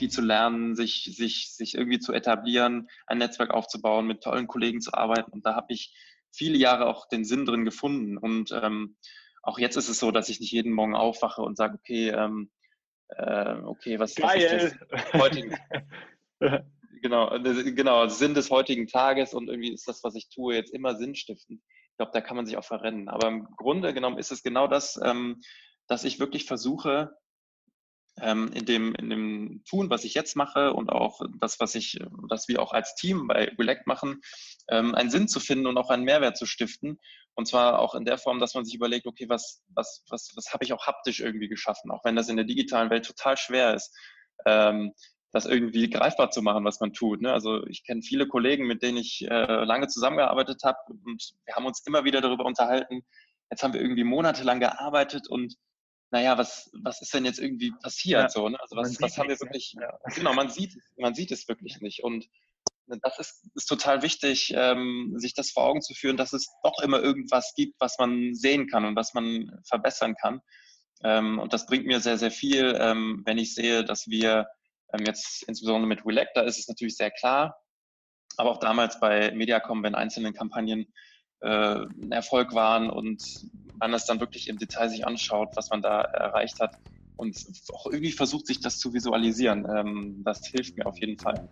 viel zu lernen, sich, sich, sich irgendwie zu etablieren, ein Netzwerk aufzubauen, mit tollen Kollegen zu arbeiten. Und da habe ich viele Jahre auch den Sinn drin gefunden. Und ähm, auch jetzt ist es so, dass ich nicht jeden Morgen aufwache und sage, okay, ähm, äh, okay, was, was ist das heutigen, genau, genau, Sinn des heutigen Tages und irgendwie ist das, was ich tue, jetzt immer sinnstiftend. Ich glaube, da kann man sich auch verrennen. Aber im Grunde genommen ist es genau das, ähm, dass ich wirklich versuche, ähm, in, dem, in dem Tun, was ich jetzt mache und auch das, was ich, was wir auch als Team bei Relect machen, ähm, einen Sinn zu finden und auch einen Mehrwert zu stiften. Und zwar auch in der Form, dass man sich überlegt, okay, was, was, was, was habe ich auch haptisch irgendwie geschaffen, auch wenn das in der digitalen Welt total schwer ist. Ähm, das irgendwie greifbar zu machen, was man tut. Ne? Also ich kenne viele Kollegen, mit denen ich äh, lange zusammengearbeitet habe und wir haben uns immer wieder darüber unterhalten. Jetzt haben wir irgendwie monatelang gearbeitet und naja, was, was ist denn jetzt irgendwie passiert? Ja, so, ne? Also was, was haben wir ne? wirklich, ja. genau, man sieht, man sieht es wirklich nicht. Und das ist, ist total wichtig, ähm, sich das vor Augen zu führen, dass es doch immer irgendwas gibt, was man sehen kann und was man verbessern kann. Ähm, und das bringt mir sehr, sehr viel, ähm, wenn ich sehe, dass wir ähm, jetzt insbesondere mit Relect, da ist es natürlich sehr klar, aber auch damals bei Mediacom, wenn einzelne Kampagnen äh, ein Erfolg waren und man es dann wirklich im Detail sich anschaut, was man da erreicht hat und auch irgendwie versucht, sich das zu visualisieren. Ähm, das hilft mir auf jeden Fall.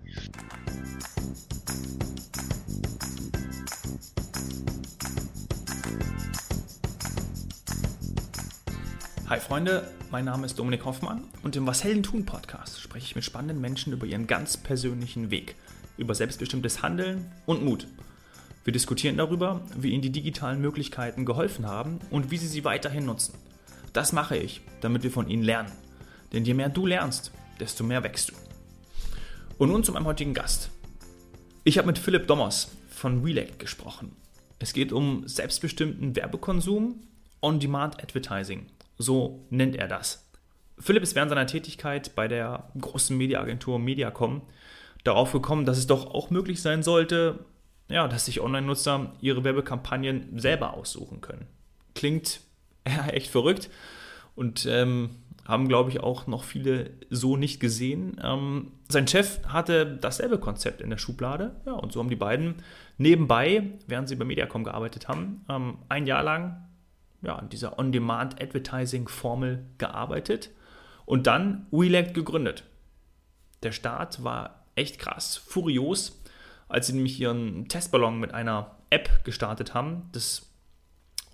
Hi Freunde, mein Name ist Dominik Hoffmann und im Was Helden tun Podcast spreche ich mit spannenden Menschen über ihren ganz persönlichen Weg, über selbstbestimmtes Handeln und Mut. Wir diskutieren darüber, wie Ihnen die digitalen Möglichkeiten geholfen haben und wie Sie sie weiterhin nutzen. Das mache ich, damit wir von Ihnen lernen. Denn je mehr du lernst, desto mehr wächst du. Und nun zu meinem heutigen Gast. Ich habe mit Philipp Dommers von Relect gesprochen. Es geht um selbstbestimmten Werbekonsum, On-Demand Advertising. So nennt er das. Philipp ist während seiner Tätigkeit bei der großen Mediaagentur Mediacom darauf gekommen, dass es doch auch möglich sein sollte, ja, dass sich Online-Nutzer ihre Werbekampagnen selber aussuchen können. Klingt echt verrückt und ähm, haben, glaube ich, auch noch viele so nicht gesehen. Ähm, sein Chef hatte dasselbe Konzept in der Schublade, ja, und so haben die beiden nebenbei, während sie bei Mediacom gearbeitet haben, ähm, ein Jahr lang ja, an dieser On-Demand-Advertising-Formel gearbeitet und dann WeLect gegründet. Der Start war echt krass, furios als sie nämlich ihren Testballon mit einer App gestartet haben. Das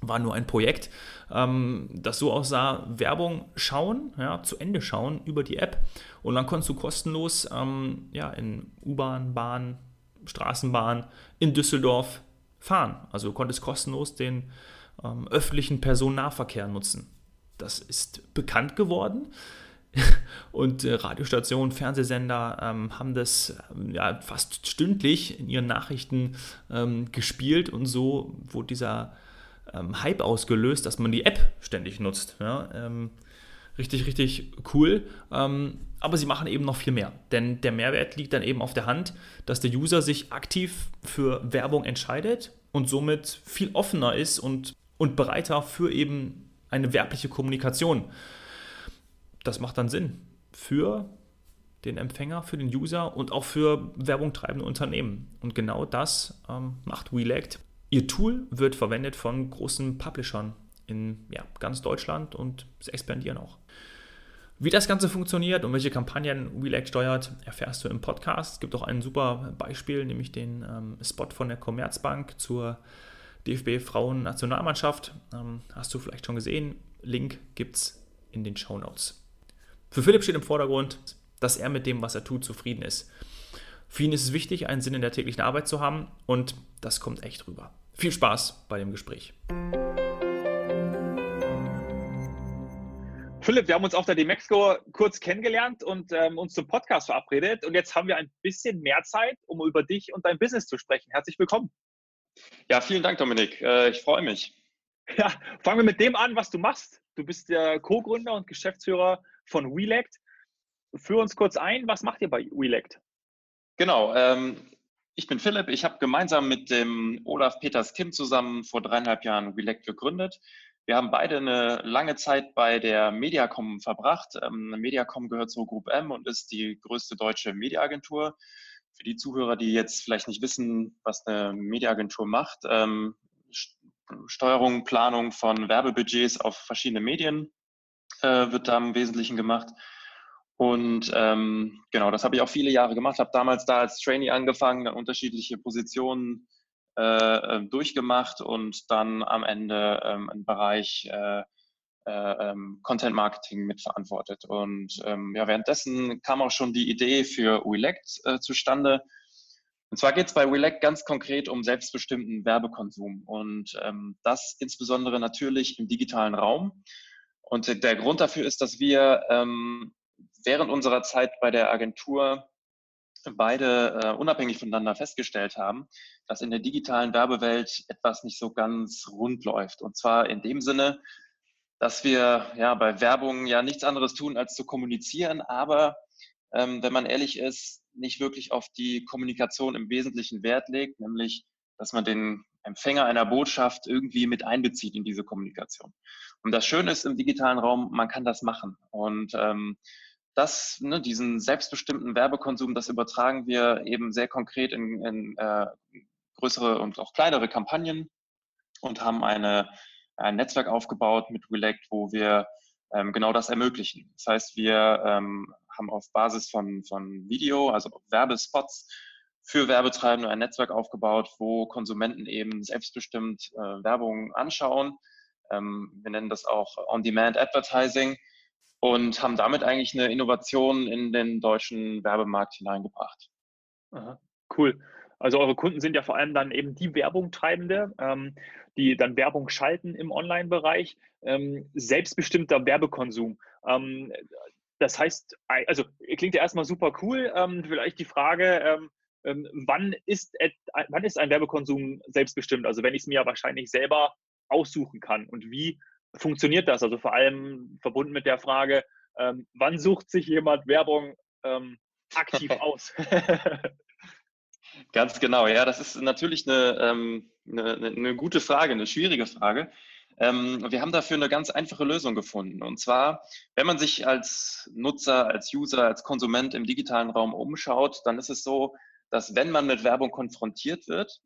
war nur ein Projekt, ähm, das so aussah, Werbung schauen, ja, zu Ende schauen über die App und dann konntest du kostenlos ähm, ja, in U-Bahn, Bahn, Straßenbahn in Düsseldorf fahren. Also du konntest kostenlos den ähm, öffentlichen Personennahverkehr nutzen. Das ist bekannt geworden. Und äh, Radiostationen, Fernsehsender ähm, haben das ähm, ja, fast stündlich in ihren Nachrichten ähm, gespielt und so wurde dieser ähm, Hype ausgelöst, dass man die App ständig nutzt. Ja? Ähm, richtig, richtig cool. Ähm, aber sie machen eben noch viel mehr, denn der Mehrwert liegt dann eben auf der Hand, dass der User sich aktiv für Werbung entscheidet und somit viel offener ist und, und bereiter für eben eine werbliche Kommunikation das macht dann Sinn für den Empfänger, für den User und auch für Werbung treibende Unternehmen. Und genau das ähm, macht WeLect. Ihr Tool wird verwendet von großen Publishern in ja, ganz Deutschland und sie expandieren auch. Wie das Ganze funktioniert und welche Kampagnen WeLect steuert, erfährst du im Podcast. Es gibt auch ein super Beispiel, nämlich den ähm, Spot von der Commerzbank zur DFB Frauen-Nationalmannschaft. Ähm, hast du vielleicht schon gesehen. Link gibt es in den Show Notes. Für Philipp steht im Vordergrund, dass er mit dem, was er tut, zufrieden ist. Für ihn ist es wichtig, einen Sinn in der täglichen Arbeit zu haben und das kommt echt rüber. Viel Spaß bei dem Gespräch. Philipp, wir haben uns auf der Demexco kurz kennengelernt und ähm, uns zum Podcast verabredet. Und jetzt haben wir ein bisschen mehr Zeit, um über dich und dein Business zu sprechen. Herzlich willkommen. Ja, vielen Dank, Dominik. Äh, ich freue mich. Ja, fangen wir mit dem an, was du machst. Du bist der Co-Gründer und Geschäftsführer von WeLect. Führ uns kurz ein, was macht ihr bei WeLect? Genau, ähm, ich bin Philipp. Ich habe gemeinsam mit dem Olaf Peters Kim zusammen vor dreieinhalb Jahren WeLect gegründet. Wir haben beide eine lange Zeit bei der Mediacom verbracht. Ähm, Mediacom gehört zur Group M und ist die größte deutsche Mediaagentur. Für die Zuhörer, die jetzt vielleicht nicht wissen, was eine Mediaagentur macht, ähm, Steuerung, Planung von Werbebudgets auf verschiedene Medien äh, wird da im Wesentlichen gemacht. Und ähm, genau, das habe ich auch viele Jahre gemacht, habe damals da als Trainee angefangen, dann unterschiedliche Positionen äh, äh, durchgemacht und dann am Ende ähm, einen Bereich äh, äh, ähm, Content Marketing mitverantwortet. Und ähm, ja, währenddessen kam auch schon die Idee für Relect äh, zustande. Und zwar geht es bei Relect ganz konkret um selbstbestimmten Werbekonsum und ähm, das insbesondere natürlich im digitalen Raum. Und der Grund dafür ist, dass wir ähm, während unserer Zeit bei der Agentur beide äh, unabhängig voneinander festgestellt haben, dass in der digitalen Werbewelt etwas nicht so ganz rund läuft. Und zwar in dem Sinne, dass wir ja bei Werbung ja nichts anderes tun, als zu kommunizieren, aber ähm, wenn man ehrlich ist, nicht wirklich auf die Kommunikation im Wesentlichen Wert legt, nämlich dass man den Empfänger einer Botschaft irgendwie mit einbezieht in diese Kommunikation. Und das Schöne ist im digitalen Raum, man kann das machen. Und ähm, das, ne, diesen selbstbestimmten Werbekonsum, das übertragen wir eben sehr konkret in, in äh, größere und auch kleinere Kampagnen und haben eine, ein Netzwerk aufgebaut mit Relect, wo wir ähm, genau das ermöglichen. Das heißt, wir ähm, haben auf Basis von, von Video, also Werbespots, für Werbetreibende ein Netzwerk aufgebaut, wo Konsumenten eben selbstbestimmt äh, Werbung anschauen. Ähm, wir nennen das auch On-Demand Advertising und haben damit eigentlich eine Innovation in den deutschen Werbemarkt hineingebracht. Aha, cool. Also eure Kunden sind ja vor allem dann eben die Werbungtreibende, ähm, die dann Werbung schalten im Online-Bereich. Ähm, selbstbestimmter Werbekonsum. Ähm, das heißt, also klingt ja erstmal super cool. Ähm, vielleicht die Frage, ähm, wann, ist, wann ist ein Werbekonsum selbstbestimmt? Also wenn ich es mir ja wahrscheinlich selber aussuchen kann und wie funktioniert das? Also vor allem verbunden mit der Frage, ähm, wann sucht sich jemand Werbung ähm, aktiv aus? Ganz genau, ja, das ist natürlich eine, ähm, eine, eine, gute Frage, eine schwierige Frage. Ähm, wir haben dafür eine ganz einfache Lösung gefunden. Und zwar, wenn man sich als Nutzer, als User, als Konsument im digitalen Raum umschaut, dann ist es so, dass wenn man mit Werbung konfrontiert wird,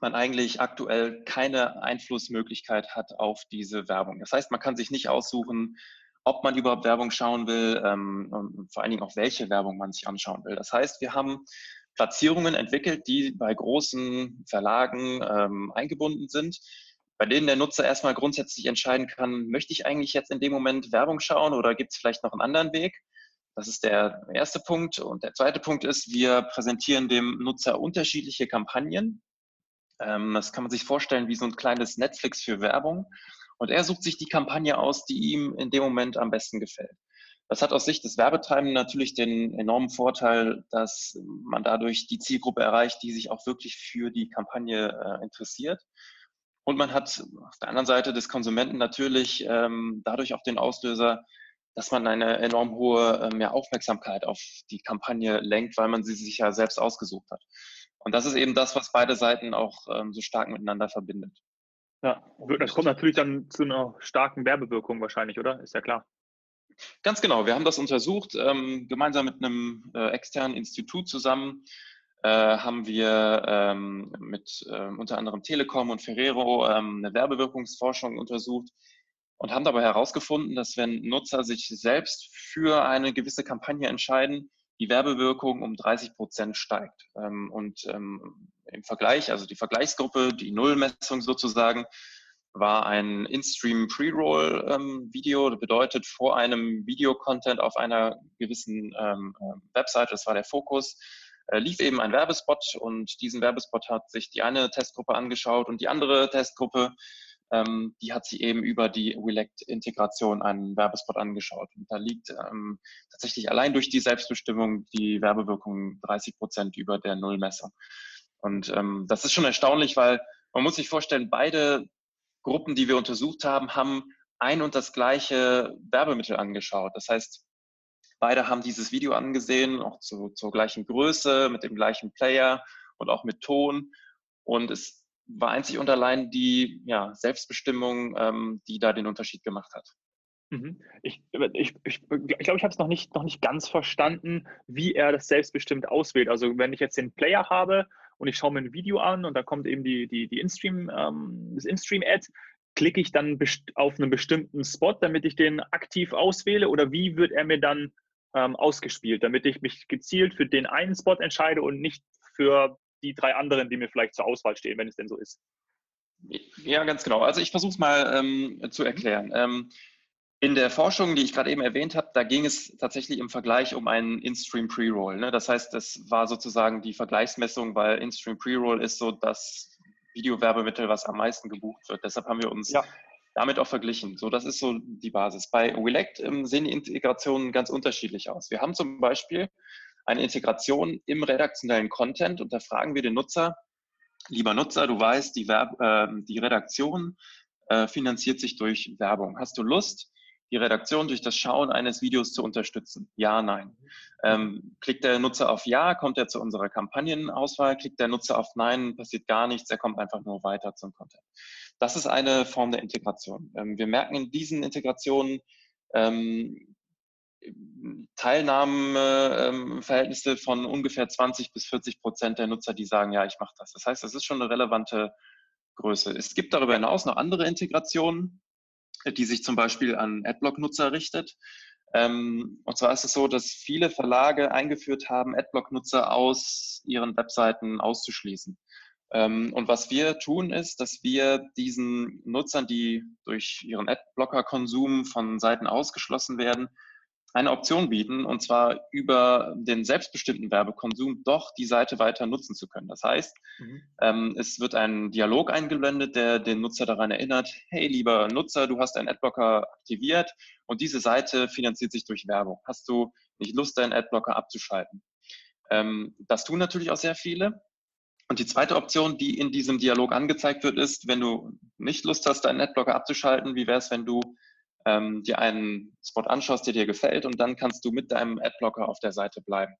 man eigentlich aktuell keine Einflussmöglichkeit hat auf diese Werbung. Das heißt, man kann sich nicht aussuchen, ob man überhaupt Werbung schauen will ähm, und vor allen Dingen auch welche Werbung man sich anschauen will. Das heißt, wir haben Platzierungen entwickelt, die bei großen Verlagen ähm, eingebunden sind, bei denen der Nutzer erstmal grundsätzlich entscheiden kann, möchte ich eigentlich jetzt in dem Moment Werbung schauen oder gibt es vielleicht noch einen anderen Weg? Das ist der erste Punkt. Und der zweite Punkt ist, wir präsentieren dem Nutzer unterschiedliche Kampagnen, ähm, das kann man sich vorstellen wie so ein kleines Netflix für Werbung. Und er sucht sich die Kampagne aus, die ihm in dem Moment am besten gefällt. Das hat aus Sicht des Werbetreibenden natürlich den enormen Vorteil, dass man dadurch die Zielgruppe erreicht, die sich auch wirklich für die Kampagne äh, interessiert. Und man hat auf der anderen Seite des Konsumenten natürlich ähm, dadurch auch den Auslöser, dass man eine enorm hohe ähm, ja, Aufmerksamkeit auf die Kampagne lenkt, weil man sie sich ja selbst ausgesucht hat. Und das ist eben das, was beide Seiten auch ähm, so stark miteinander verbindet. Ja, das kommt natürlich dann zu einer starken Werbewirkung wahrscheinlich, oder? Ist ja klar. Ganz genau. Wir haben das untersucht, ähm, gemeinsam mit einem äh, externen Institut zusammen. Äh, haben wir ähm, mit äh, unter anderem Telekom und Ferrero ähm, eine Werbewirkungsforschung untersucht und haben dabei herausgefunden, dass wenn Nutzer sich selbst für eine gewisse Kampagne entscheiden, die Werbewirkung um 30 Prozent steigt. Ähm, und ähm, im Vergleich, also die Vergleichsgruppe, die Nullmessung sozusagen, war ein In-Stream Pre-Roll-Video. Das bedeutet, vor einem Videocontent auf einer gewissen ähm, Website, das war der Fokus, äh, lief eben ein Werbespot und diesen Werbespot hat sich die eine Testgruppe angeschaut und die andere Testgruppe ähm, die hat sich eben über die Relect-Integration einen Werbespot angeschaut. Und da liegt ähm, tatsächlich allein durch die Selbstbestimmung die Werbewirkung 30 Prozent über der Nullmessung. Und ähm, das ist schon erstaunlich, weil man muss sich vorstellen, beide Gruppen, die wir untersucht haben, haben ein und das gleiche Werbemittel angeschaut. Das heißt, beide haben dieses Video angesehen, auch zu, zur gleichen Größe, mit dem gleichen Player und auch mit Ton. Und es war einzig und allein die ja, Selbstbestimmung, ähm, die da den Unterschied gemacht hat. Mhm. Ich, ich, ich, ich glaube, ich habe es noch nicht, noch nicht ganz verstanden, wie er das selbstbestimmt auswählt. Also wenn ich jetzt den Player habe und ich schaue mir ein Video an und da kommt eben die, die, die InStream, ähm, das InStream-Ad, klicke ich dann auf einen bestimmten Spot, damit ich den aktiv auswähle oder wie wird er mir dann ähm, ausgespielt, damit ich mich gezielt für den einen Spot entscheide und nicht für die drei anderen, die mir vielleicht zur Auswahl stehen, wenn es denn so ist. Ja, ganz genau. Also ich versuche es mal ähm, zu erklären. Ähm, in der Forschung, die ich gerade eben erwähnt habe, da ging es tatsächlich im Vergleich um einen In-Stream Pre-Roll. Ne? Das heißt, das war sozusagen die Vergleichsmessung, weil In-Stream Pre-Roll ist so das Videowerbemittel, was am meisten gebucht wird. Deshalb haben wir uns ja. damit auch verglichen. So, das ist so die Basis. Bei Willect ähm, sehen die Integrationen ganz unterschiedlich aus. Wir haben zum Beispiel eine Integration im redaktionellen Content und da fragen wir den Nutzer, lieber Nutzer, du weißt, die, Werb äh, die Redaktion äh, finanziert sich durch Werbung. Hast du Lust, die Redaktion durch das Schauen eines Videos zu unterstützen? Ja, nein. Ähm, klickt der Nutzer auf Ja, kommt er zu unserer Kampagnenauswahl. Klickt der Nutzer auf Nein, passiert gar nichts, er kommt einfach nur weiter zum Content. Das ist eine Form der Integration. Ähm, wir merken in diesen Integrationen ähm, Teilnahmeverhältnisse von ungefähr 20 bis 40 Prozent der Nutzer, die sagen, ja, ich mache das. Das heißt, das ist schon eine relevante Größe. Es gibt darüber hinaus noch andere Integrationen, die sich zum Beispiel an Adblock-Nutzer richtet. Ähm, und zwar ist es so, dass viele Verlage eingeführt haben, Adblock-Nutzer aus ihren Webseiten auszuschließen. Ähm, und was wir tun, ist, dass wir diesen Nutzern, die durch ihren Adblocker-Konsum von Seiten ausgeschlossen werden, eine Option bieten, und zwar über den selbstbestimmten Werbekonsum doch die Seite weiter nutzen zu können. Das heißt, mhm. ähm, es wird ein Dialog eingeblendet, der den Nutzer daran erinnert, hey lieber Nutzer, du hast einen Adblocker aktiviert und diese Seite finanziert sich durch Werbung. Hast du nicht Lust, deinen Adblocker abzuschalten? Ähm, das tun natürlich auch sehr viele. Und die zweite Option, die in diesem Dialog angezeigt wird, ist, wenn du nicht Lust hast, deinen Adblocker abzuschalten, wie wäre es, wenn du ähm, dir einen Spot anschaust, der dir gefällt und dann kannst du mit deinem Adblocker auf der Seite bleiben.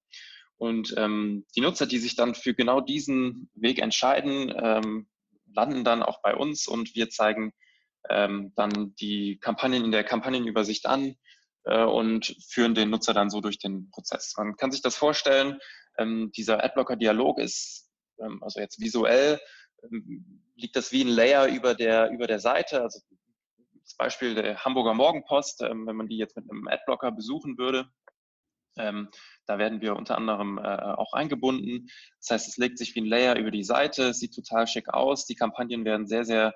Und ähm, die Nutzer, die sich dann für genau diesen Weg entscheiden, ähm, landen dann auch bei uns und wir zeigen ähm, dann die Kampagnen in der Kampagnenübersicht an äh, und führen den Nutzer dann so durch den Prozess. Man kann sich das vorstellen, ähm, dieser Adblocker-Dialog ist ähm, also jetzt visuell ähm, liegt das wie ein Layer über der, über der Seite. Also das Beispiel der Hamburger Morgenpost, ähm, wenn man die jetzt mit einem Adblocker besuchen würde, ähm, da werden wir unter anderem äh, auch eingebunden. Das heißt, es legt sich wie ein Layer über die Seite, es sieht total schick aus. Die Kampagnen werden sehr, sehr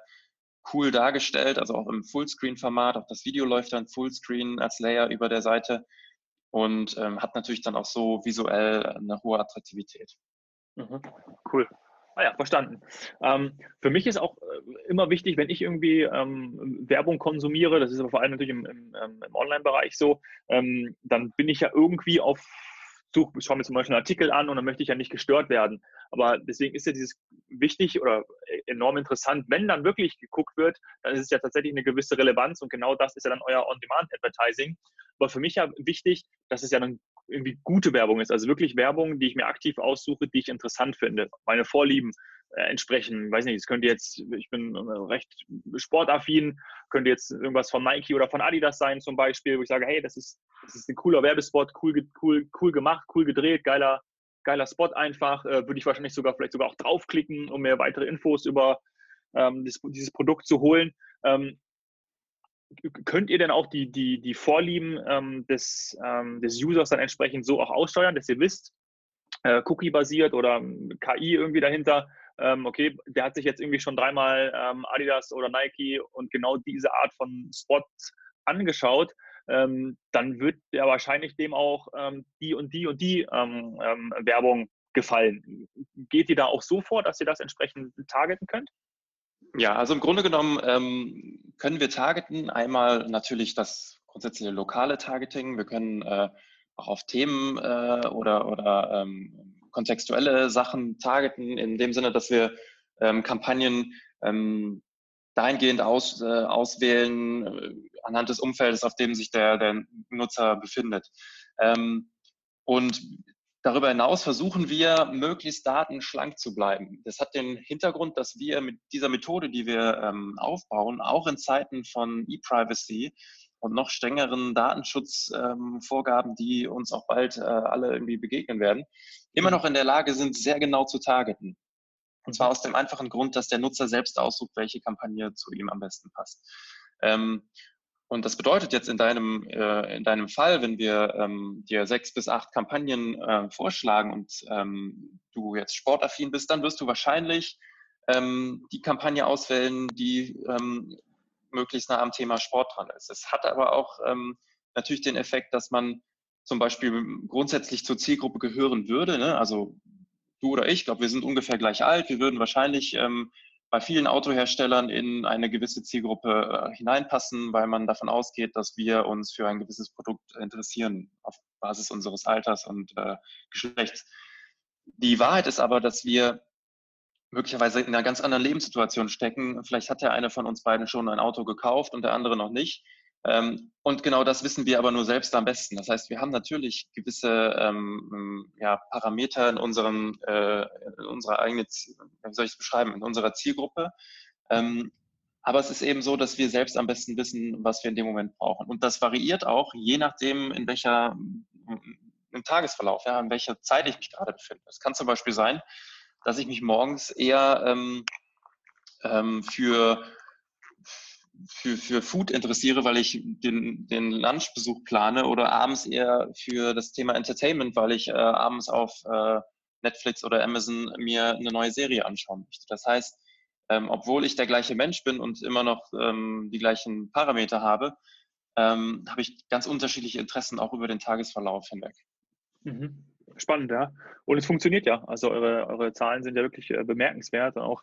cool dargestellt, also auch im Fullscreen-Format. Auch das Video läuft dann Fullscreen als Layer über der Seite und ähm, hat natürlich dann auch so visuell eine hohe Attraktivität. Mhm. Cool. Ah ja, verstanden. Ähm, für mich ist auch äh, immer wichtig, wenn ich irgendwie ähm, Werbung konsumiere, das ist aber vor allem natürlich im, im, ähm, im Online-Bereich so, ähm, dann bin ich ja irgendwie auf suche, schaue mir zum Beispiel einen Artikel an und dann möchte ich ja nicht gestört werden. Aber deswegen ist ja dieses wichtig oder enorm interessant, wenn dann wirklich geguckt wird, dann ist es ja tatsächlich eine gewisse Relevanz und genau das ist ja dann euer On-Demand-Advertising. Aber für mich ja wichtig, dass es ja dann irgendwie gute Werbung ist, also wirklich Werbung, die ich mir aktiv aussuche, die ich interessant finde, meine Vorlieben äh, entsprechen. Weiß nicht, es könnte jetzt, ich bin äh, recht sportaffin, könnte jetzt irgendwas von Nike oder von Adidas sein zum Beispiel, wo ich sage, hey, das ist, das ist ein cooler Werbespot, cool, cool, cool gemacht, cool gedreht, geiler, geiler Spot einfach, äh, würde ich wahrscheinlich sogar vielleicht sogar auch draufklicken, um mir weitere Infos über ähm, dieses, dieses, Produkt zu holen. Ähm, könnt ihr denn auch die, die, die Vorlieben ähm, des, ähm, des Users dann entsprechend so auch aussteuern, dass ihr wisst, äh, Cookie-basiert oder ähm, KI irgendwie dahinter, ähm, okay, der hat sich jetzt irgendwie schon dreimal ähm, Adidas oder Nike und genau diese Art von Spot angeschaut, ähm, dann wird ja wahrscheinlich dem auch die und die und die Werbung gefallen. Geht ihr da auch so vor, dass ihr das entsprechend targeten könnt? Ja, also im Grunde genommen ähm, können wir targeten. Einmal natürlich das grundsätzliche lokale Targeting. Wir können äh, auch auf Themen äh, oder, oder ähm, kontextuelle Sachen targeten, in dem Sinne, dass wir ähm, Kampagnen ähm, dahingehend aus, äh, auswählen, äh, anhand des Umfeldes, auf dem sich der, der Nutzer befindet. Ähm, und Darüber hinaus versuchen wir, möglichst datenschlank zu bleiben. Das hat den Hintergrund, dass wir mit dieser Methode, die wir ähm, aufbauen, auch in Zeiten von E-Privacy und noch strengeren Datenschutzvorgaben, ähm, die uns auch bald äh, alle irgendwie begegnen werden, immer noch in der Lage sind, sehr genau zu targeten. Und zwar aus dem einfachen Grund, dass der Nutzer selbst aussucht, welche Kampagne zu ihm am besten passt. Ähm, und das bedeutet jetzt in deinem, äh, in deinem Fall, wenn wir ähm, dir sechs bis acht Kampagnen äh, vorschlagen und ähm, du jetzt sportaffin bist, dann wirst du wahrscheinlich ähm, die Kampagne auswählen, die ähm, möglichst nah am Thema Sport dran ist. Es hat aber auch ähm, natürlich den Effekt, dass man zum Beispiel grundsätzlich zur Zielgruppe gehören würde. Ne? Also du oder ich, glaube, wir sind ungefähr gleich alt. Wir würden wahrscheinlich ähm, bei vielen Autoherstellern in eine gewisse Zielgruppe äh, hineinpassen, weil man davon ausgeht, dass wir uns für ein gewisses Produkt interessieren auf Basis unseres Alters und äh, Geschlechts. Die Wahrheit ist aber, dass wir möglicherweise in einer ganz anderen Lebenssituation stecken. Vielleicht hat ja einer von uns beiden schon ein Auto gekauft und der andere noch nicht. Ähm, und genau das wissen wir aber nur selbst am besten. Das heißt, wir haben natürlich gewisse ähm, ja, Parameter in, unserem, äh, in unserer eigenen, wie soll ich es beschreiben, in unserer Zielgruppe. Ähm, aber es ist eben so, dass wir selbst am besten wissen, was wir in dem Moment brauchen. Und das variiert auch, je nachdem, in welcher, im Tagesverlauf, ja, in welcher Zeit ich mich gerade befinde. Es kann zum Beispiel sein, dass ich mich morgens eher ähm, ähm, für für, für Food interessiere, weil ich den, den Lunchbesuch plane oder abends eher für das Thema Entertainment, weil ich äh, abends auf äh, Netflix oder Amazon mir eine neue Serie anschauen möchte. Das heißt, ähm, obwohl ich der gleiche Mensch bin und immer noch ähm, die gleichen Parameter habe, ähm, habe ich ganz unterschiedliche Interessen auch über den Tagesverlauf hinweg. Mhm. Spannend, ja. Und es funktioniert ja. Also eure, eure Zahlen sind ja wirklich äh, bemerkenswert und auch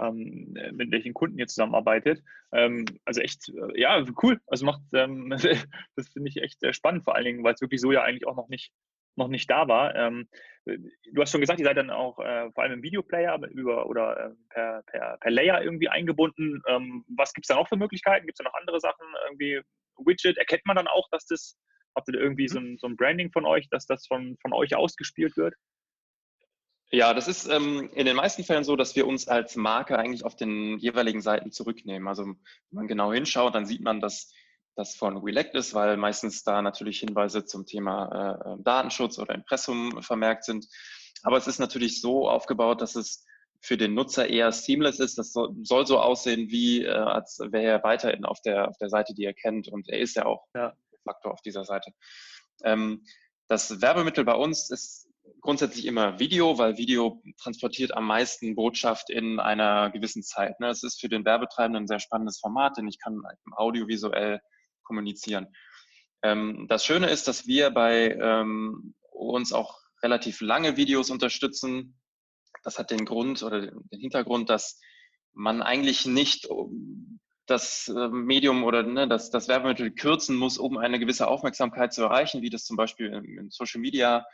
ähm, mit welchen Kunden ihr zusammenarbeitet. Ähm, also echt, äh, ja, cool. Also macht, ähm, das finde ich echt äh, spannend, vor allen Dingen, weil es wirklich so ja eigentlich auch noch nicht noch nicht da war. Ähm, du hast schon gesagt, ihr seid dann auch äh, vor allem im Videoplayer über oder äh, per, per, per Layer irgendwie eingebunden. Ähm, was gibt es da noch für Möglichkeiten? Gibt es da noch andere Sachen? Irgendwie Widget? Erkennt man dann auch, dass das, habt ihr irgendwie so ein, so ein Branding von euch, dass das von, von euch ausgespielt wird? Ja, das ist ähm, in den meisten Fällen so, dass wir uns als Marke eigentlich auf den jeweiligen Seiten zurücknehmen. Also wenn man genau hinschaut, dann sieht man, dass das von Relect ist, weil meistens da natürlich Hinweise zum Thema äh, Datenschutz oder Impressum vermerkt sind. Aber es ist natürlich so aufgebaut, dass es für den Nutzer eher seamless ist. Das soll, soll so aussehen, wie äh, als wäre er weiterhin auf der, auf der Seite, die er kennt. Und er ist ja auch ja. Faktor auf dieser Seite. Ähm, das Werbemittel bei uns ist grundsätzlich immer Video, weil Video transportiert am meisten Botschaft in einer gewissen Zeit. Ne? Es ist für den Werbetreibenden ein sehr spannendes Format, denn ich kann audiovisuell kommunizieren. Ähm, das Schöne ist, dass wir bei ähm, uns auch relativ lange Videos unterstützen. Das hat den Grund oder den Hintergrund, dass man eigentlich nicht das äh, Medium oder ne, das, das Werbemittel kürzen muss, um eine gewisse Aufmerksamkeit zu erreichen, wie das zum Beispiel in Social Media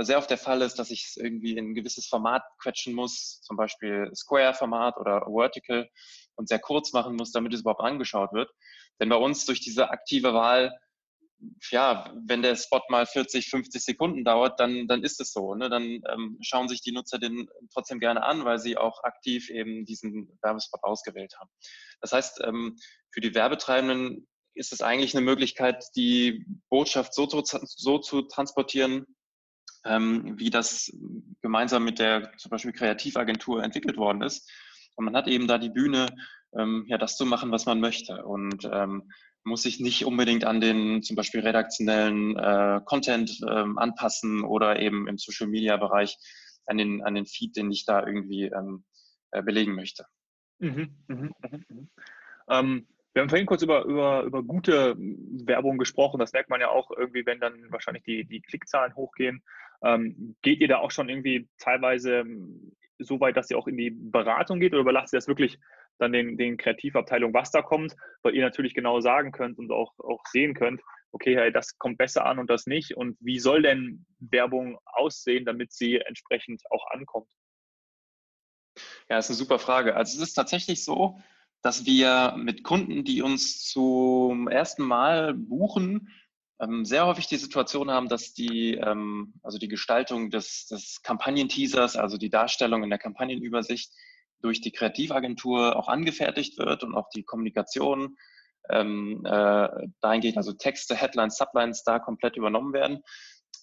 sehr oft der Fall ist, dass ich es irgendwie in ein gewisses Format quetschen muss, zum Beispiel Square-Format oder Vertical und sehr kurz machen muss, damit es überhaupt angeschaut wird. Denn bei uns durch diese aktive Wahl, ja, wenn der Spot mal 40, 50 Sekunden dauert, dann, dann ist es so. Ne? Dann ähm, schauen sich die Nutzer den trotzdem gerne an, weil sie auch aktiv eben diesen Werbespot ausgewählt haben. Das heißt, ähm, für die Werbetreibenden ist es eigentlich eine Möglichkeit, die Botschaft so zu, so zu transportieren, wie das gemeinsam mit der zum Beispiel Kreativagentur entwickelt worden ist. Und man hat eben da die Bühne, ähm, ja, das zu machen, was man möchte. Und ähm, muss sich nicht unbedingt an den zum Beispiel redaktionellen äh, Content ähm, anpassen oder eben im Social Media Bereich an den, an den Feed, den ich da irgendwie ähm, äh, belegen möchte. Mhm, mh, mh, mh. Ähm, wir haben vorhin kurz über, über, über gute Werbung gesprochen. Das merkt man ja auch irgendwie, wenn dann wahrscheinlich die, die Klickzahlen hochgehen. Ähm, geht ihr da auch schon irgendwie teilweise ähm, so weit, dass ihr auch in die Beratung geht oder überlasst ihr das wirklich dann den, den Kreativabteilungen, was da kommt, weil ihr natürlich genau sagen könnt und auch, auch sehen könnt, okay, hey, das kommt besser an und das nicht. Und wie soll denn Werbung aussehen, damit sie entsprechend auch ankommt? Ja, ist eine super Frage. Also es ist tatsächlich so, dass wir mit Kunden, die uns zum ersten Mal buchen, sehr häufig die Situation haben, dass die, ähm, also die Gestaltung des, des Kampagnenteasers, also die Darstellung in der Kampagnenübersicht durch die Kreativagentur auch angefertigt wird und auch die Kommunikation ähm, äh, dahingehend, also Texte, Headlines, Sublines da komplett übernommen werden.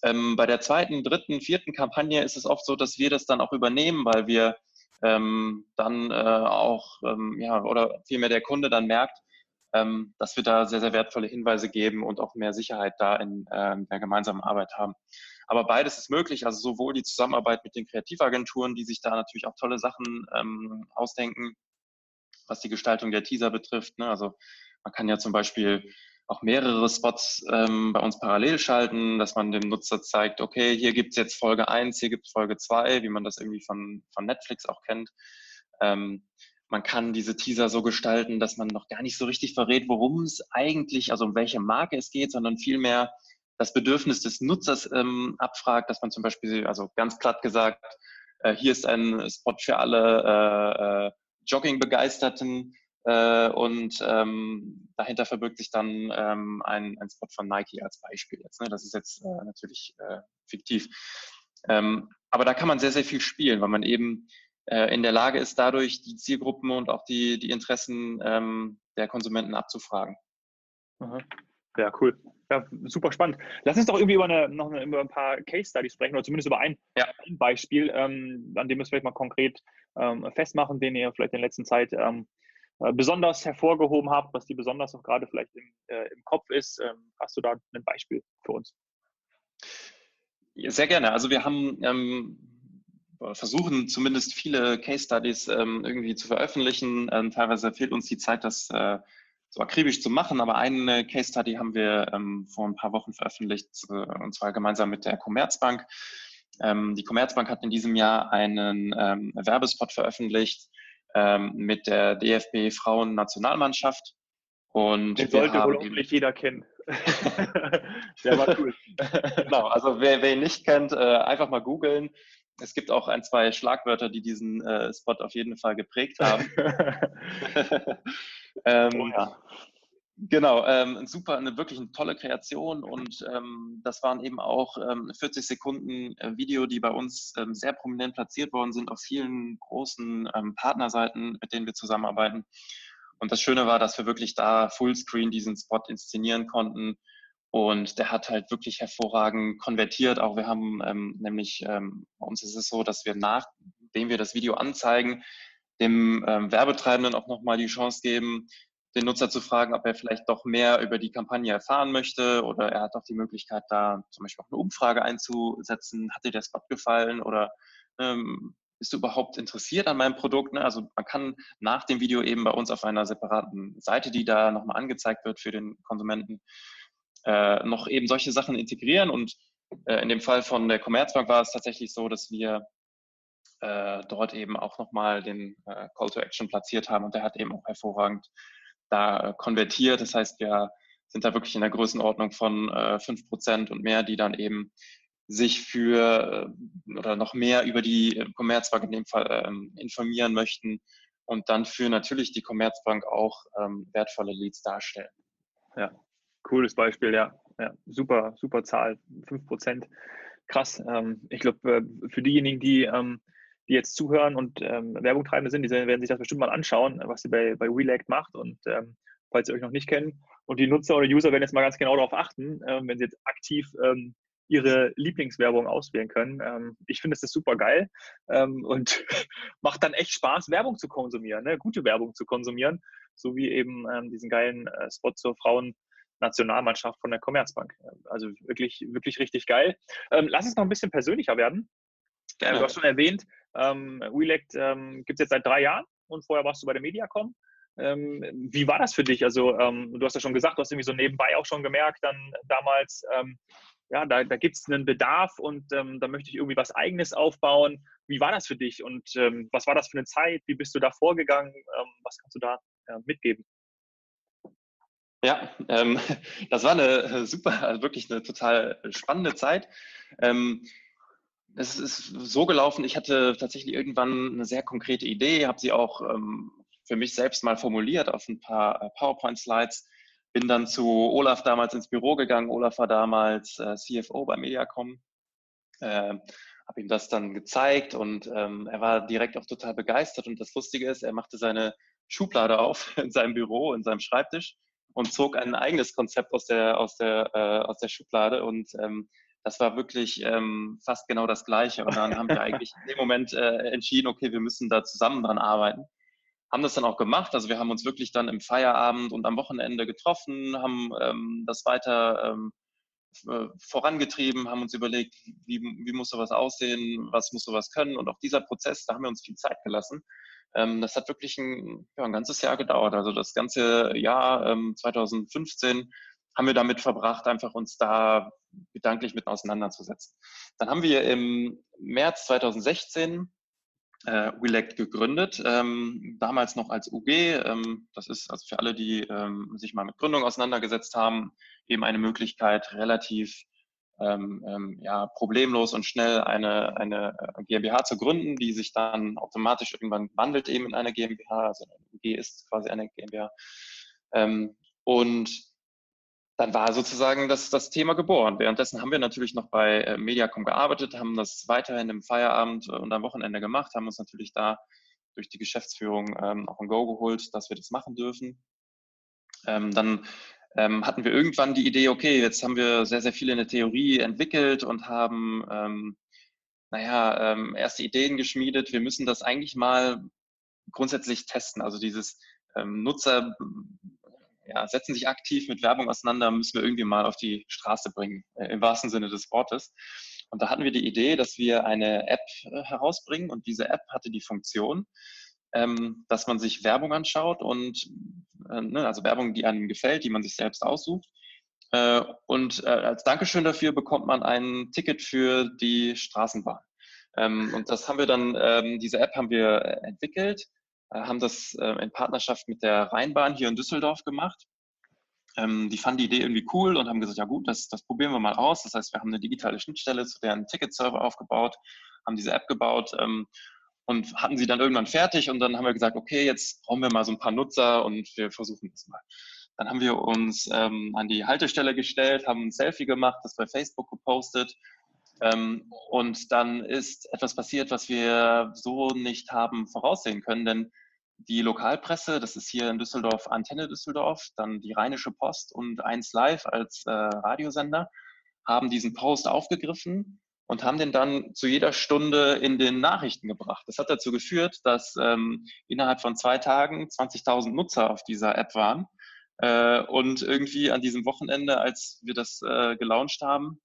Ähm, bei der zweiten, dritten, vierten Kampagne ist es oft so, dass wir das dann auch übernehmen, weil wir ähm, dann äh, auch, ähm, ja, oder vielmehr der Kunde dann merkt, ähm, dass wir da sehr, sehr wertvolle Hinweise geben und auch mehr Sicherheit da in äh, der gemeinsamen Arbeit haben. Aber beides ist möglich, also sowohl die Zusammenarbeit mit den Kreativagenturen, die sich da natürlich auch tolle Sachen ähm, ausdenken, was die Gestaltung der Teaser betrifft. Ne? Also man kann ja zum Beispiel auch mehrere Spots ähm, bei uns parallel schalten, dass man dem Nutzer zeigt, okay, hier gibt's jetzt Folge 1, hier gibt's Folge 2, wie man das irgendwie von, von Netflix auch kennt. Ähm, man kann diese Teaser so gestalten, dass man noch gar nicht so richtig verrät, worum es eigentlich, also um welche Marke es geht, sondern vielmehr das Bedürfnis des Nutzers ähm, abfragt, dass man zum Beispiel, also ganz platt gesagt, äh, hier ist ein Spot für alle äh, äh, Jogging-Begeisterten äh, und ähm, dahinter verbirgt sich dann ähm, ein, ein Spot von Nike als Beispiel jetzt. Ne? Das ist jetzt äh, natürlich äh, fiktiv. Ähm, aber da kann man sehr, sehr viel spielen, weil man eben in der Lage ist, dadurch die Zielgruppen und auch die, die Interessen ähm, der Konsumenten abzufragen. Aha. Ja, cool. Ja, super spannend. Lass uns doch irgendwie über, eine, noch eine, über ein paar Case Studies sprechen oder zumindest über ein, ja. ein Beispiel, ähm, an dem wir es vielleicht mal konkret ähm, festmachen, den ihr vielleicht in der letzten Zeit ähm, äh, besonders hervorgehoben habt, was die besonders auch gerade vielleicht im, äh, im Kopf ist. Ähm, hast du da ein Beispiel für uns? Sehr gerne. Also wir haben ähm, versuchen zumindest viele Case Studies ähm, irgendwie zu veröffentlichen. Ähm, teilweise fehlt uns die Zeit, das äh, so akribisch zu machen, aber eine Case Study haben wir ähm, vor ein paar Wochen veröffentlicht, äh, und zwar gemeinsam mit der Commerzbank. Ähm, die Commerzbank hat in diesem Jahr einen ähm, Werbespot veröffentlicht ähm, mit der DFB Frauen-Nationalmannschaft. Und Den sollte wohl hoffentlich jeder kennen. der war cool. genau, also wer, wer ihn nicht kennt, äh, einfach mal googeln. Es gibt auch ein, zwei Schlagwörter, die diesen äh, Spot auf jeden Fall geprägt haben. ähm, oh ja. Genau, ähm, super, eine wirklich eine tolle Kreation und ähm, das waren eben auch ähm, 40 Sekunden äh, Video, die bei uns ähm, sehr prominent platziert worden sind auf vielen großen ähm, Partnerseiten, mit denen wir zusammenarbeiten. Und das Schöne war, dass wir wirklich da Fullscreen diesen Spot inszenieren konnten und der hat halt wirklich hervorragend konvertiert. Auch wir haben ähm, nämlich, ähm, bei uns ist es so, dass wir nachdem wir das Video anzeigen, dem ähm, Werbetreibenden auch nochmal die Chance geben, den Nutzer zu fragen, ob er vielleicht doch mehr über die Kampagne erfahren möchte oder er hat auch die Möglichkeit, da zum Beispiel auch eine Umfrage einzusetzen. Hat dir der Spot gefallen oder ähm, bist du überhaupt interessiert an meinem Produkt? Ne? Also man kann nach dem Video eben bei uns auf einer separaten Seite, die da nochmal angezeigt wird für den Konsumenten, äh, noch eben solche Sachen integrieren. Und äh, in dem Fall von der Commerzbank war es tatsächlich so, dass wir äh, dort eben auch nochmal den äh, Call to Action platziert haben und der hat eben auch hervorragend da äh, konvertiert. Das heißt, wir sind da wirklich in der Größenordnung von äh, fünf äh, Prozent und mehr, die dann eben sich für äh, oder noch mehr über die Commerzbank in dem Fall ähm, informieren möchten und dann für natürlich die Commerzbank auch ähm, wertvolle Leads darstellen. Ja, cooles Beispiel, ja. ja super, super Zahl, fünf Prozent. Krass. Ähm, ich glaube, für diejenigen, die ähm, die jetzt zuhören und ähm, Werbung treibende sind, die werden sich das bestimmt mal anschauen, was sie bei, bei Relact macht. Und ähm, falls ihr euch noch nicht kennt, und die Nutzer oder User werden jetzt mal ganz genau darauf achten, ähm, wenn sie jetzt aktiv ähm, ihre Lieblingswerbung auswählen können. Ich finde, das ist super geil und macht dann echt Spaß, Werbung zu konsumieren, ne? gute Werbung zu konsumieren, so wie eben diesen geilen äh, Spot zur Frauen. Nationalmannschaft von der Commerzbank. Also wirklich, wirklich richtig geil. lass es noch ein bisschen persönlicher werden. Gerne. Du hast schon erwähnt, ähm, Relect ähm, gibt es jetzt seit drei Jahren und vorher warst du bei der Mediacom. Ähm, wie war das für dich? Also, ähm, du hast ja schon gesagt, du hast irgendwie so nebenbei auch schon gemerkt, dann damals, ähm, ja, da, da gibt es einen Bedarf und ähm, da möchte ich irgendwie was Eigenes aufbauen. Wie war das für dich und ähm, was war das für eine Zeit? Wie bist du da vorgegangen? Ähm, was kannst du da ja, mitgeben? Ja, ähm, das war eine super, also wirklich eine total spannende Zeit. Ähm, es ist so gelaufen, ich hatte tatsächlich irgendwann eine sehr konkrete Idee, habe sie auch ähm, für mich selbst mal formuliert auf ein paar äh, PowerPoint-Slides bin dann zu Olaf damals ins Büro gegangen. Olaf war damals äh, CFO bei Mediacom. Äh, habe ihm das dann gezeigt und ähm, er war direkt auch total begeistert. Und das Lustige ist, er machte seine Schublade auf in seinem Büro, in seinem Schreibtisch und zog ein eigenes Konzept aus der, aus der, äh, aus der Schublade. Und ähm, das war wirklich ähm, fast genau das Gleiche. Und dann haben wir eigentlich in dem Moment äh, entschieden, okay, wir müssen da zusammen dran arbeiten. Haben das dann auch gemacht. Also wir haben uns wirklich dann im Feierabend und am Wochenende getroffen, haben ähm, das weiter ähm, äh, vorangetrieben, haben uns überlegt, wie, wie muss sowas aussehen, was muss sowas können. Und auch dieser Prozess, da haben wir uns viel Zeit gelassen. Ähm, das hat wirklich ein, ja, ein ganzes Jahr gedauert. Also das ganze Jahr ähm, 2015 haben wir damit verbracht, einfach uns da gedanklich mit auseinanderzusetzen. Dann haben wir im März 2016 äh, Relect gegründet, ähm, damals noch als UG. Ähm, das ist also für alle, die ähm, sich mal mit Gründung auseinandergesetzt haben, eben eine Möglichkeit, relativ ähm, ähm, ja, problemlos und schnell eine, eine äh, GmbH zu gründen, die sich dann automatisch irgendwann wandelt eben in eine GmbH. Also eine UG ist quasi eine GmbH. Ähm, und dann war sozusagen das, das Thema geboren. Währenddessen haben wir natürlich noch bei äh, Mediacom gearbeitet, haben das weiterhin im Feierabend und am Wochenende gemacht, haben uns natürlich da durch die Geschäftsführung ähm, auch ein Go geholt, dass wir das machen dürfen. Ähm, dann ähm, hatten wir irgendwann die Idee, okay, jetzt haben wir sehr, sehr viel in der Theorie entwickelt und haben, ähm, naja, ähm, erste Ideen geschmiedet. Wir müssen das eigentlich mal grundsätzlich testen. Also dieses ähm, Nutzer ja, setzen sich aktiv mit Werbung auseinander, müssen wir irgendwie mal auf die Straße bringen, äh, im wahrsten Sinne des Wortes. Und da hatten wir die Idee, dass wir eine App äh, herausbringen und diese App hatte die Funktion, ähm, dass man sich Werbung anschaut und äh, ne, also Werbung, die einem gefällt, die man sich selbst aussucht. Und als Dankeschön dafür bekommt man ein Ticket für die Straßenbahn. Ähm, und das haben wir dann, ähm, diese App haben wir entwickelt haben das äh, in Partnerschaft mit der Rheinbahn hier in Düsseldorf gemacht. Ähm, die fanden die Idee irgendwie cool und haben gesagt, ja gut, das, das probieren wir mal aus. Das heißt, wir haben eine digitale Schnittstelle zu deren Ticketserver aufgebaut, haben diese App gebaut ähm, und hatten sie dann irgendwann fertig und dann haben wir gesagt, okay, jetzt brauchen wir mal so ein paar Nutzer und wir versuchen das mal. Dann haben wir uns ähm, an die Haltestelle gestellt, haben ein Selfie gemacht, das bei Facebook gepostet ähm, und dann ist etwas passiert, was wir so nicht haben voraussehen können, denn die Lokalpresse, das ist hier in Düsseldorf Antenne Düsseldorf, dann die Rheinische Post und 1 Live als äh, Radiosender, haben diesen Post aufgegriffen und haben den dann zu jeder Stunde in den Nachrichten gebracht. Das hat dazu geführt, dass ähm, innerhalb von zwei Tagen 20.000 Nutzer auf dieser App waren. Äh, und irgendwie an diesem Wochenende, als wir das äh, gelauncht haben,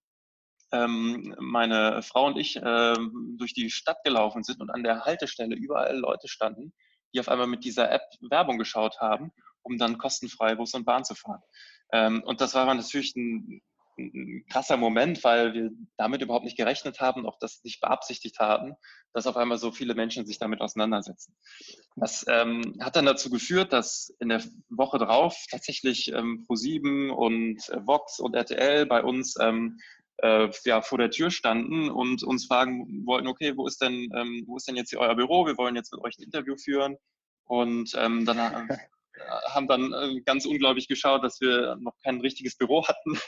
ähm, meine Frau und ich ähm, durch die Stadt gelaufen sind und an der Haltestelle überall Leute standen, die auf einmal mit dieser App Werbung geschaut haben, um dann kostenfrei Bus und Bahn zu fahren. Ähm, und das war natürlich ein, ein, krasser Moment, weil wir damit überhaupt nicht gerechnet haben, auch das nicht beabsichtigt haben, dass auf einmal so viele Menschen sich damit auseinandersetzen. Das ähm, hat dann dazu geführt, dass in der Woche drauf tatsächlich ähm, Pro7 und äh, Vox und RTL bei uns ähm, äh, ja, vor der Tür standen und uns fragen wollten, okay, wo ist denn, ähm, wo ist denn jetzt hier euer Büro? Wir wollen jetzt mit euch ein Interview führen. Und ähm, dann haben dann äh, ganz unglaublich geschaut, dass wir noch kein richtiges Büro hatten,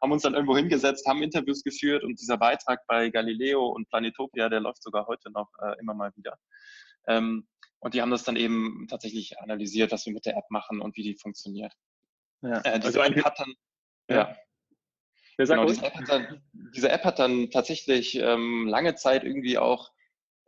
haben uns dann irgendwo hingesetzt, haben Interviews geführt und dieser Beitrag bei Galileo und Planetopia, der läuft sogar heute noch äh, immer mal wieder. Ähm, und die haben das dann eben tatsächlich analysiert, was wir mit der App machen und wie die funktioniert. Ja. Äh, also hat dann, ja. Ja. Genau, diese App, dann, diese, App hat dann, tatsächlich ähm, lange Zeit irgendwie auch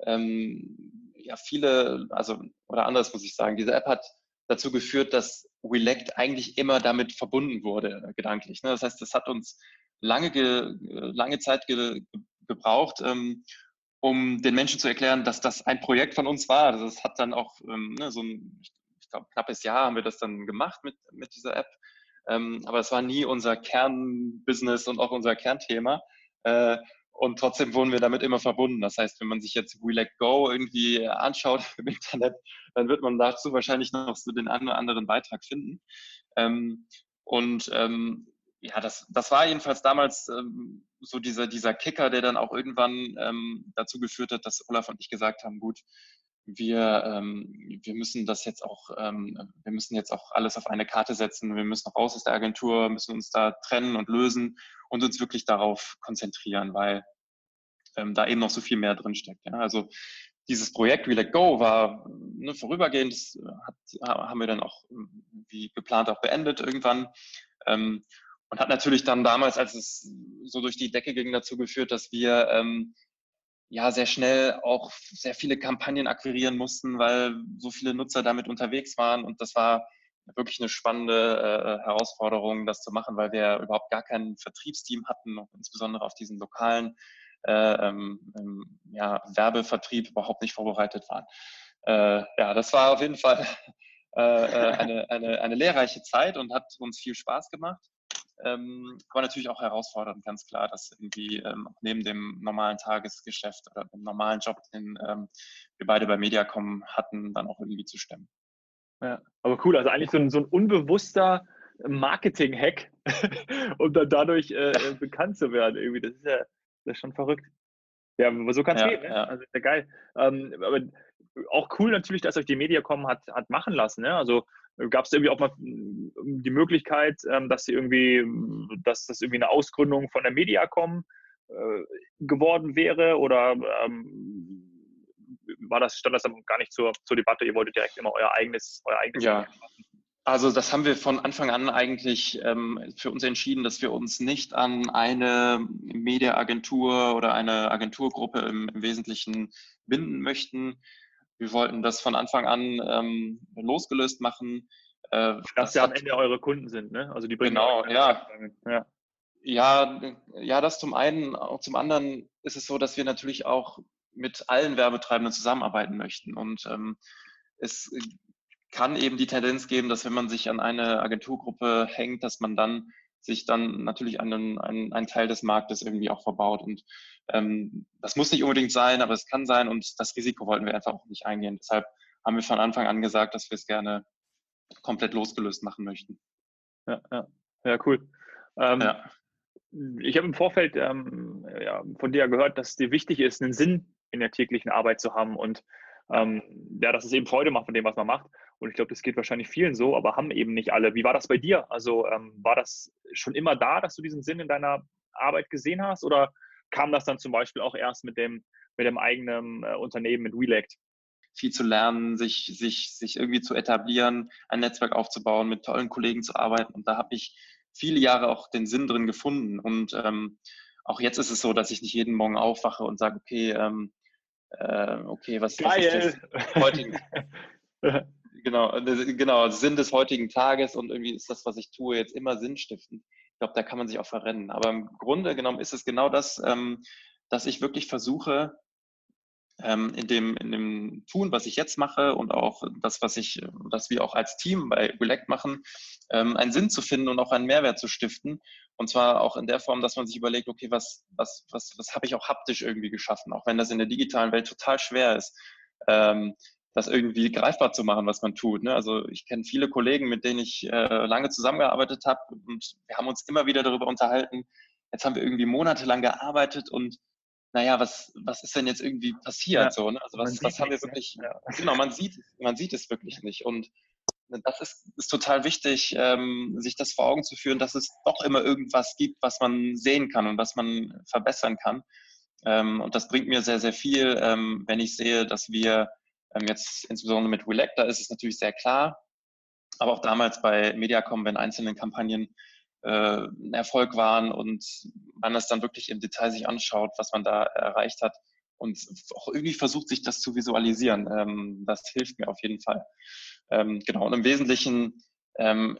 ähm, ja, viele, also oder anders muss ich sagen, diese App hat dazu geführt, dass Relect eigentlich immer damit verbunden wurde, äh, gedanklich. Ne? Das heißt, das hat uns lange, ge, lange Zeit ge, gebraucht, ähm, um den Menschen zu erklären, dass das ein Projekt von uns war. Das hat dann auch ähm, ne, so ein, ich glaube, knappes Jahr haben wir das dann gemacht mit, mit dieser App. Ähm, aber es war nie unser Kernbusiness und auch unser Kernthema. Äh, und trotzdem wurden wir damit immer verbunden. Das heißt, wenn man sich jetzt We Let Go irgendwie anschaut im Internet, dann wird man dazu wahrscheinlich noch so den einen oder anderen Beitrag finden. Ähm, und ähm, ja, das, das war jedenfalls damals ähm, so dieser, dieser Kicker, der dann auch irgendwann ähm, dazu geführt hat, dass Olaf und ich gesagt haben, gut, wir, ähm, wir müssen das jetzt auch, ähm, wir müssen jetzt auch alles auf eine Karte setzen, wir müssen raus aus der Agentur, müssen uns da trennen und lösen und uns wirklich darauf konzentrieren, weil ähm, da eben noch so viel mehr drinsteckt. Ja? Also dieses Projekt We Let Go war ne, vorübergehend, das hat, haben wir dann auch wie geplant auch beendet irgendwann. Ähm, und hat natürlich dann damals, als es so durch die Decke ging, dazu geführt, dass wir ähm, ja sehr schnell auch sehr viele Kampagnen akquirieren mussten, weil so viele Nutzer damit unterwegs waren. Und das war wirklich eine spannende äh, Herausforderung, das zu machen, weil wir überhaupt gar kein Vertriebsteam hatten, insbesondere auf diesen lokalen äh, ähm, ähm, ja, Werbevertrieb überhaupt nicht vorbereitet waren. Äh, ja, das war auf jeden Fall äh, äh, eine, eine, eine lehrreiche Zeit und hat uns viel Spaß gemacht. Ähm, aber natürlich auch herausfordernd, ganz klar, dass irgendwie ähm, neben dem normalen Tagesgeschäft oder dem normalen Job, den ähm, wir beide bei Mediacom hatten, dann auch irgendwie zu stemmen. Ja, aber cool, also eigentlich so ein, so ein unbewusster Marketing-Hack, um dann dadurch äh, äh, bekannt zu werden. Irgendwie, das ist ja das ist schon verrückt. Ja, aber so kann es ja, gehen. Ne? Ja. Also ist ja geil. Ähm, aber auch cool natürlich, dass euch die Mediacom hat, hat machen lassen. Ne? Also gab es irgendwie auch mal hm, die Möglichkeit, ähm, dass sie irgendwie, dass das irgendwie eine Ausgründung von der Mediacom äh, geworden wäre oder ähm, war das, stand das dann gar nicht zur, zur Debatte, ihr wolltet direkt immer euer eigenes, euer eigenes ja. machen? Also das haben wir von Anfang an eigentlich ähm, für uns entschieden, dass wir uns nicht an eine Mediaagentur oder eine Agenturgruppe im, im, Wesentlichen binden möchten. Wir wollten das von Anfang an ähm, losgelöst machen. Äh, dass das ja am Ende eure Kunden sind, ne? Also die bringen genau, ja. ja. Ja, ja, das zum einen. Auch zum anderen ist es so, dass wir natürlich auch mit allen Werbetreibenden zusammenarbeiten möchten. Und ähm, es kann eben die Tendenz geben, dass wenn man sich an eine Agenturgruppe hängt, dass man dann sich dann natürlich einen, einen, einen Teil des Marktes irgendwie auch verbaut. Und ähm, das muss nicht unbedingt sein, aber es kann sein und das Risiko wollten wir einfach auch nicht eingehen. Deshalb haben wir von Anfang an gesagt, dass wir es gerne komplett losgelöst machen möchten. Ja, ja, ja cool. Ähm, ja. Ich habe im Vorfeld ähm, ja, von dir gehört, dass es dir wichtig ist, einen Sinn in der täglichen Arbeit zu haben und ähm, ja, dass es eben Freude macht von dem, was man macht. Und ich glaube, das geht wahrscheinlich vielen so, aber haben eben nicht alle. Wie war das bei dir? Also ähm, war das schon immer da, dass du diesen Sinn in deiner Arbeit gesehen hast? Oder kam das dann zum Beispiel auch erst mit dem, mit dem eigenen äh, Unternehmen, mit Relect? viel zu lernen, sich, sich, sich irgendwie zu etablieren, ein Netzwerk aufzubauen, mit tollen Kollegen zu arbeiten. Und da habe ich viele Jahre auch den Sinn drin gefunden. Und ähm, auch jetzt ist es so, dass ich nicht jeden Morgen aufwache und sage, okay, ähm, äh, okay, was, was ist das heutigen, genau, genau, Sinn des heutigen Tages und irgendwie ist das, was ich tue, jetzt immer sinnstiftend. Ich glaube, da kann man sich auch verrennen. Aber im Grunde genommen ist es genau das, ähm, dass ich wirklich versuche, ähm, in, dem, in dem Tun, was ich jetzt mache und auch das, was ich, was wir auch als Team bei Relect machen, ähm, einen Sinn zu finden und auch einen Mehrwert zu stiften. Und zwar auch in der Form, dass man sich überlegt, okay, was, was, was, was habe ich auch haptisch irgendwie geschaffen, auch wenn das in der digitalen Welt total schwer ist. Ähm, das irgendwie greifbar zu machen, was man tut. Ne? Also ich kenne viele Kollegen, mit denen ich äh, lange zusammengearbeitet habe und wir haben uns immer wieder darüber unterhalten. Jetzt haben wir irgendwie monatelang gearbeitet und naja, was, was ist denn jetzt irgendwie passiert? Ja, so, ne? Also was, was haben wir ne? wirklich, ja. genau, man sieht, man sieht es wirklich nicht. Und das ist, ist total wichtig, ähm, sich das vor Augen zu führen, dass es doch immer irgendwas gibt, was man sehen kann und was man verbessern kann. Ähm, und das bringt mir sehr, sehr viel, ähm, wenn ich sehe, dass wir ähm, jetzt insbesondere mit Relect, da ist es natürlich sehr klar, aber auch damals bei Mediacom, wenn einzelne Kampagnen äh, ein Erfolg waren und man das dann wirklich im Detail sich anschaut, was man da erreicht hat und auch irgendwie versucht, sich das zu visualisieren. Ähm, das hilft mir auf jeden Fall. Ähm, genau, und im Wesentlichen, ähm,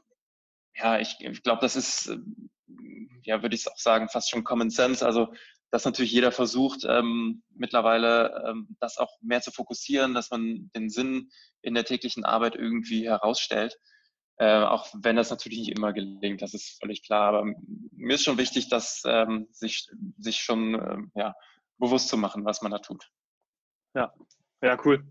ja, ich, ich glaube, das ist, äh, ja, würde ich auch sagen, fast schon Common Sense. Also dass natürlich jeder versucht, ähm, mittlerweile ähm, das auch mehr zu fokussieren, dass man den Sinn in der täglichen Arbeit irgendwie herausstellt. Äh, auch wenn das natürlich nicht immer gelingt, das ist völlig klar. Aber mir ist schon wichtig, dass ähm, sich, sich schon ähm, ja, bewusst zu machen, was man da tut. Ja, ja, cool.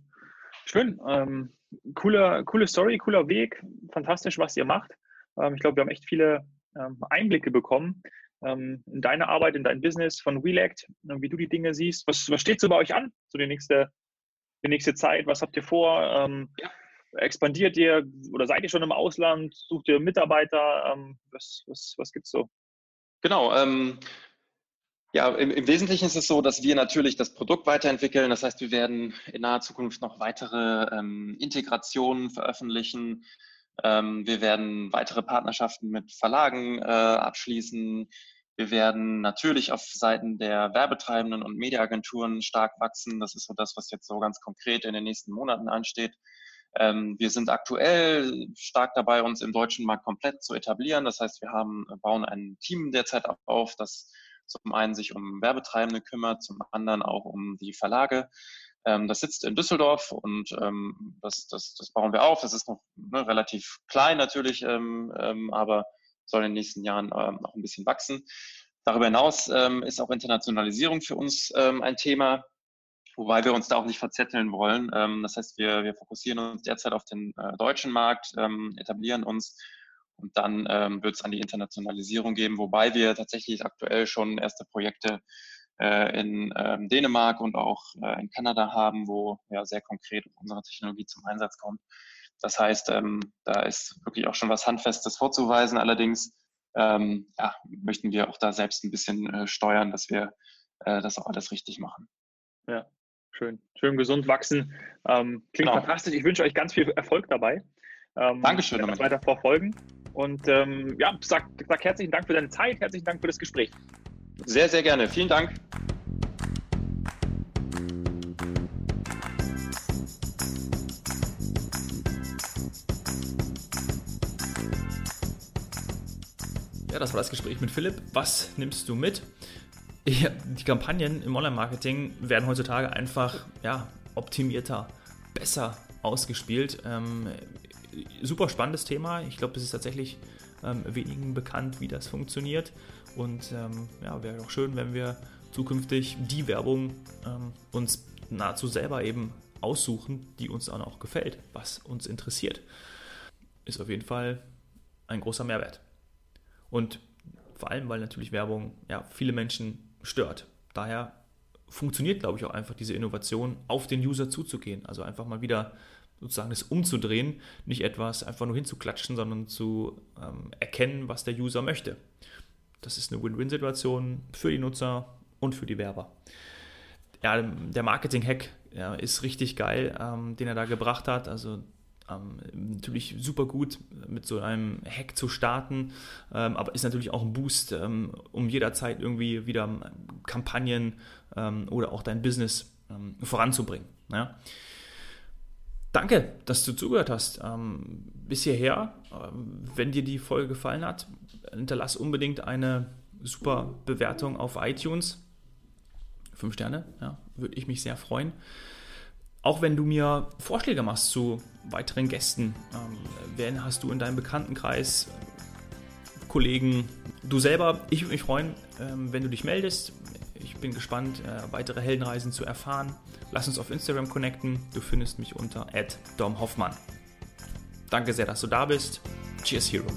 Schön. Ähm, cooler, coole Story, cooler Weg. Fantastisch, was ihr macht. Ähm, ich glaube, wir haben echt viele ähm, Einblicke bekommen ähm, in deine Arbeit, in dein Business von Relact, wie du die Dinge siehst. Was, was steht so bei euch an, so die nächste die nächste Zeit? Was habt ihr vor? Ähm, ja. Expandiert ihr oder seid ihr schon im Ausland? Sucht ihr Mitarbeiter? Ähm, was was, was gibt es so? Genau. Ähm, ja, im, im, Wesentlichen ist es so, dass wir natürlich das Produkt weiterentwickeln. Das heißt, wir werden in naher Zukunft noch weitere ähm, Integrationen veröffentlichen. Ähm, wir werden weitere Partnerschaften mit Verlagen äh, abschließen. Wir werden natürlich auf Seiten der Werbetreibenden und Mediaagenturen stark wachsen. Das ist so das, was jetzt so ganz konkret in den nächsten Monaten ansteht. Ähm, wir sind aktuell stark dabei, uns im deutschen Markt komplett zu etablieren. Das heißt, wir haben, bauen ein Team derzeit auf, das zum einen sich um Werbetreibende kümmert, zum anderen auch um die Verlage. Ähm, das sitzt in Düsseldorf und ähm, das, das, das bauen wir auf. Das ist noch ne, relativ klein natürlich, ähm, ähm, aber soll in den nächsten Jahren ähm, noch ein bisschen wachsen. Darüber hinaus ähm, ist auch Internationalisierung für uns ähm, ein Thema, wobei wir uns da auch nicht verzetteln wollen. Ähm, das heißt, wir, wir fokussieren uns derzeit auf den äh, deutschen Markt, ähm, etablieren uns und dann ähm, wird es an die Internationalisierung geben, wobei wir tatsächlich aktuell schon erste Projekte in ähm, Dänemark und auch äh, in Kanada haben, wo ja sehr konkret unsere Technologie zum Einsatz kommt. Das heißt, ähm, da ist wirklich auch schon was Handfestes vorzuweisen. Allerdings ähm, ja, möchten wir auch da selbst ein bisschen äh, steuern, dass wir äh, das auch alles richtig machen. Ja, schön. Schön gesund wachsen. Klingt genau. fantastisch. Ich wünsche euch ganz viel Erfolg dabei. Dankeschön. Das weiter verfolgen. Und ähm, ja, sag, sag herzlichen Dank für deine Zeit, herzlichen Dank für das Gespräch. Sehr, sehr gerne. Vielen Dank. Ja, das war das Gespräch mit Philipp. Was nimmst du mit? Ja, die Kampagnen im Online-Marketing werden heutzutage einfach ja, optimierter, besser ausgespielt. Ähm, super spannendes Thema. Ich glaube, es ist tatsächlich ähm, wenigen bekannt, wie das funktioniert. Und ähm, ja, wäre doch schön, wenn wir zukünftig die Werbung ähm, uns nahezu selber eben aussuchen, die uns dann auch gefällt, was uns interessiert. Ist auf jeden Fall ein großer Mehrwert. Und vor allem, weil natürlich Werbung ja, viele Menschen stört. Daher funktioniert, glaube ich, auch einfach diese Innovation, auf den User zuzugehen. Also einfach mal wieder sozusagen das umzudrehen, nicht etwas einfach nur hinzuklatschen, sondern zu ähm, erkennen, was der User möchte. Das ist eine Win-Win-Situation für die Nutzer und für die Werber. Ja, der Marketing-Hack ja, ist richtig geil, ähm, den er da gebracht hat. Also ähm, natürlich super gut mit so einem Hack zu starten, ähm, aber ist natürlich auch ein Boost, ähm, um jederzeit irgendwie wieder Kampagnen ähm, oder auch dein Business ähm, voranzubringen. Ja? Danke, dass du zugehört hast. Bis hierher. Wenn dir die Folge gefallen hat, hinterlass unbedingt eine super Bewertung auf iTunes. Fünf Sterne, ja, würde ich mich sehr freuen. Auch wenn du mir Vorschläge machst zu weiteren Gästen, ähm, wen hast du in deinem Bekanntenkreis, Kollegen, du selber, ich würde mich freuen, ähm, wenn du dich meldest. Ich bin gespannt, äh, weitere Heldenreisen zu erfahren. Lass uns auf Instagram connecten. Du findest mich unter @domhoffmann. Danke sehr, dass du da bist. Cheers, Hero.